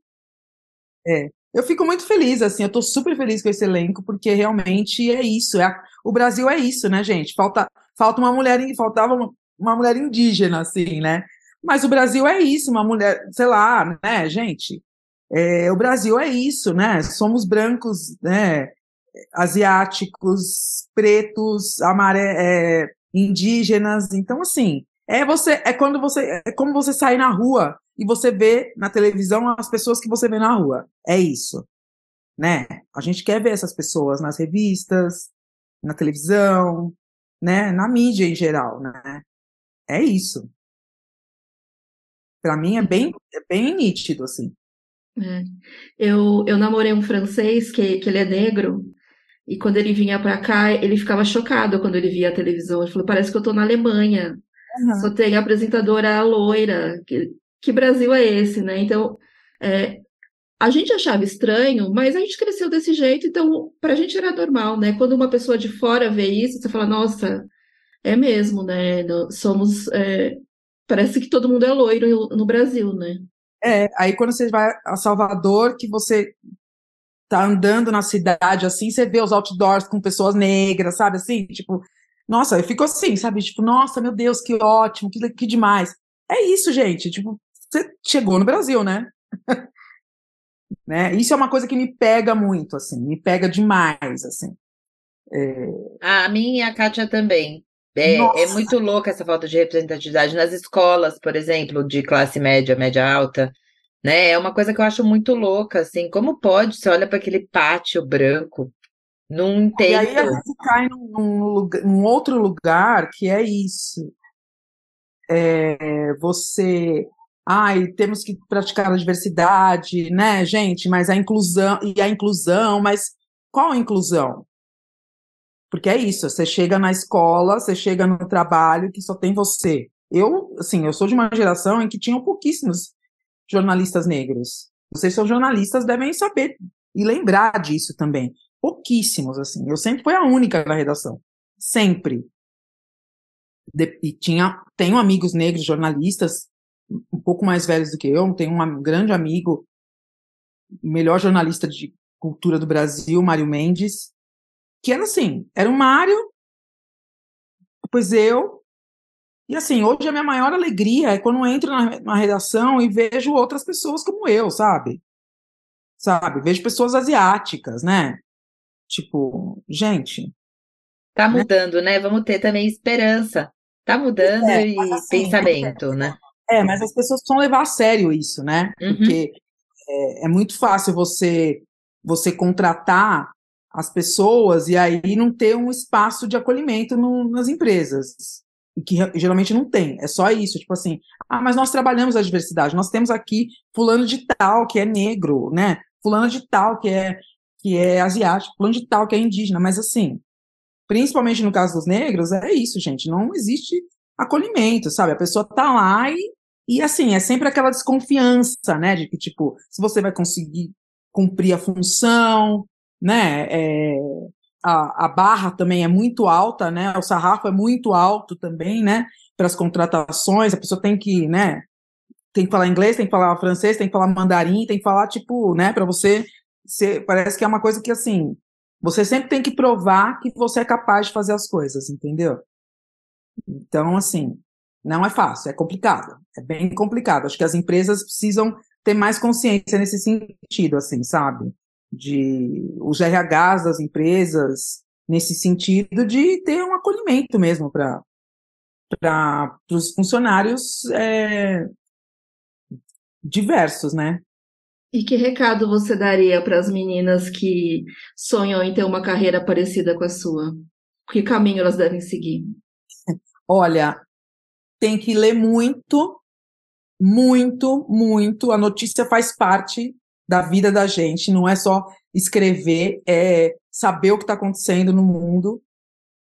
É. Eu fico muito feliz, assim, eu tô super feliz com esse elenco, porque realmente é isso. É, o Brasil é isso, né, gente? Falta, falta uma mulher, faltava uma, uma mulher indígena, assim, né? Mas o Brasil é isso, uma mulher, sei lá, né, gente? É, o Brasil é isso, né? Somos brancos, né? Asiáticos, pretos, amare é, indígenas. Então, assim, é você, é quando você, é como você sair na rua e você vê na televisão as pessoas que você vê na rua. É isso, né? A gente quer ver essas pessoas nas revistas, na televisão, né? Na mídia em geral, né? É isso. Para mim é bem, é bem nítido, assim. É. Eu, eu namorei um francês que, que ele é negro, e quando ele vinha para cá, ele ficava chocado quando ele via a televisão. Ele falou: parece que eu estou na Alemanha. Uhum. Só tem a apresentadora loira. Que, que Brasil é esse, né? Então, é, a gente achava estranho, mas a gente cresceu desse jeito, então para a gente era normal, né? Quando uma pessoa de fora vê isso, você fala: nossa, é mesmo, né? Somos é, Parece que todo mundo é loiro no Brasil, né? É, aí quando você vai a Salvador, que você tá andando na cidade assim, você vê os outdoors com pessoas negras, sabe assim? Tipo, nossa, eu fico assim, sabe? Tipo, nossa, meu Deus, que ótimo, que, que demais. É isso, gente. Tipo, você chegou no Brasil, né? né? Isso é uma coisa que me pega muito, assim, me pega demais, assim. É... A minha e a Kátia também. É, é muito louca essa falta de representatividade nas escolas, por exemplo, de classe média, média alta, né? É uma coisa que eu acho muito louca, assim, como pode, você olha para aquele pátio branco, Não entendo. E aí a gente cai num, num, lugar, num outro lugar que é isso. É, você ai, temos que praticar a diversidade, né, gente? Mas a inclusão, e a inclusão, mas qual a inclusão? Porque é isso, você chega na escola, você chega no trabalho que só tem você. Eu, assim, eu sou de uma geração em que tinham pouquíssimos jornalistas negros. Vocês são jornalistas, devem saber e lembrar disso também. Pouquíssimos, assim. Eu sempre fui a única na redação. Sempre. De, e tinha, tenho amigos negros jornalistas um pouco mais velhos do que eu, tenho um grande amigo, melhor jornalista de cultura do Brasil, Mário Mendes, que era assim, era o Mário, depois eu, e assim, hoje a minha maior alegria é quando eu entro na, na redação e vejo outras pessoas como eu, sabe? Sabe? Vejo pessoas asiáticas, né? Tipo, gente. Tá né? mudando, né? né? Vamos ter também esperança. Tá mudando é, e assim, pensamento, é, né? É, mas as pessoas precisam levar a sério isso, né? Uhum. Porque é, é, muito fácil você você contratar as pessoas e aí não ter um espaço de acolhimento no, nas empresas. Que geralmente não tem, é só isso, tipo assim, ah, mas nós trabalhamos a diversidade, nós temos aqui fulano de tal que é negro, né? Fulano de tal que é que é asiático, fulano de tal que é indígena, mas assim, principalmente no caso dos negros, é isso, gente, não existe acolhimento, sabe? A pessoa tá lá e e assim, é sempre aquela desconfiança, né, de que, tipo, se você vai conseguir cumprir a função, né, é, a, a barra também é muito alta, né, o sarrafo é muito alto também, né, para as contratações, a pessoa tem que, né, tem que falar inglês, tem que falar francês, tem que falar mandarim, tem que falar, tipo, né, para você, ser, parece que é uma coisa que, assim, você sempre tem que provar que você é capaz de fazer as coisas, entendeu? Então, assim, não é fácil, é complicado, é bem complicado. Acho que as empresas precisam ter mais consciência nesse sentido, assim, sabe? De os RHs das empresas, nesse sentido de ter um acolhimento mesmo para para os funcionários é, diversos, né? E que recado você daria para as meninas que sonham em ter uma carreira parecida com a sua? Que caminho elas devem seguir? Olha, tem que ler muito, muito, muito. A notícia faz parte da vida da gente, não é só escrever, é saber o que está acontecendo no mundo.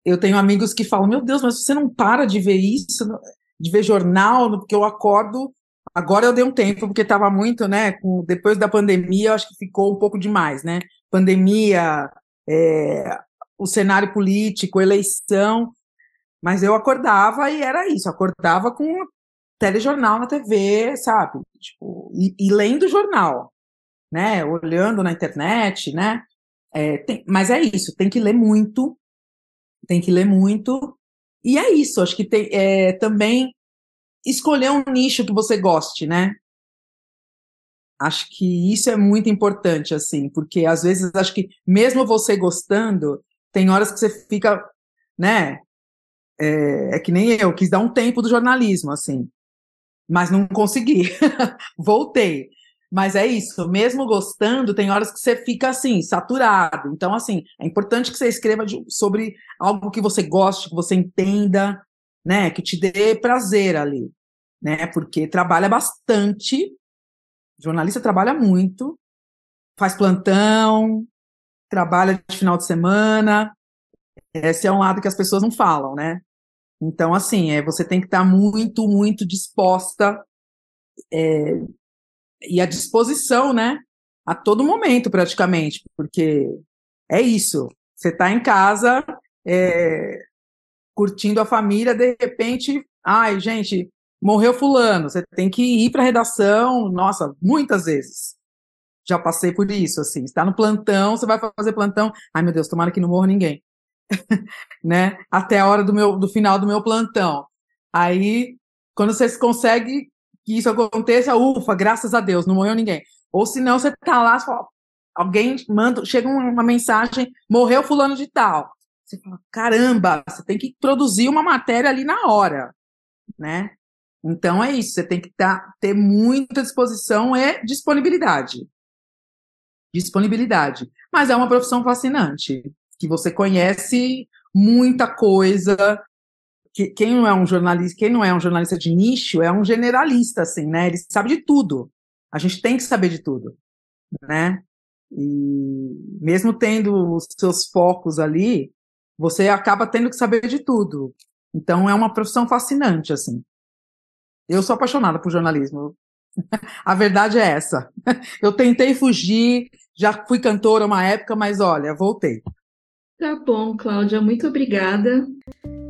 Eu tenho amigos que falam: Meu Deus, mas você não para de ver isso, de ver jornal, porque eu acordo. Agora eu dei um tempo, porque estava muito, né? Com, depois da pandemia, eu acho que ficou um pouco demais, né? Pandemia, é, o cenário político, eleição. Mas eu acordava e era isso, acordava com telejornal na TV, sabe? Tipo, e, e lendo jornal, né? Olhando na internet, né? É, tem, mas é isso, tem que ler muito, tem que ler muito. E é isso, acho que tem é, também escolher um nicho que você goste, né? Acho que isso é muito importante, assim, porque às vezes acho que mesmo você gostando, tem horas que você fica, né? é, é que nem eu, quis dar um tempo do jornalismo, assim, mas não consegui. Voltei. Mas é isso, mesmo gostando, tem horas que você fica assim, saturado. Então, assim, é importante que você escreva de, sobre algo que você goste, que você entenda, né? Que te dê prazer ali, né? Porque trabalha bastante, jornalista trabalha muito, faz plantão, trabalha de final de semana. Esse é um lado que as pessoas não falam, né? Então, assim, é, você tem que estar muito, muito disposta é, e à disposição, né? A todo momento, praticamente, porque é isso. Você está em casa, é, curtindo a família, de repente, ai, gente, morreu fulano, você tem que ir para a redação, nossa, muitas vezes. Já passei por isso, assim, está no plantão, você vai fazer plantão, ai meu Deus, tomara que não morra ninguém. né? Até a hora do meu do final do meu plantão. Aí, quando você consegue que isso aconteça, ufa, graças a Deus, não morreu ninguém. Ou se não, você tá lá, alguém manda, chega uma mensagem, morreu fulano de tal. Você fala, caramba, você tem que produzir uma matéria ali na hora, né? Então é isso, você tem que tá, ter muita disposição e disponibilidade. Disponibilidade. Mas é uma profissão fascinante que você conhece muita coisa. Que, quem não é um jornalista, quem não é um jornalista de nicho é um generalista, assim, né? Ele sabe de tudo. A gente tem que saber de tudo, né? E mesmo tendo os seus focos ali, você acaba tendo que saber de tudo. Então é uma profissão fascinante, assim. Eu sou apaixonada por jornalismo. A verdade é essa. Eu tentei fugir, já fui cantora uma época, mas olha, voltei. Tá bom, Cláudia, muito obrigada.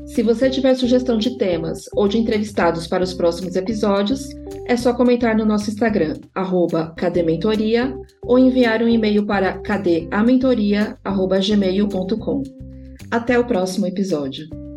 Se você tiver sugestão de temas ou de entrevistados para os próximos episódios, é só comentar no nosso Instagram, arroba cadementoria, ou enviar um e-mail para cadeamentoria.gmail.com. Até o próximo episódio.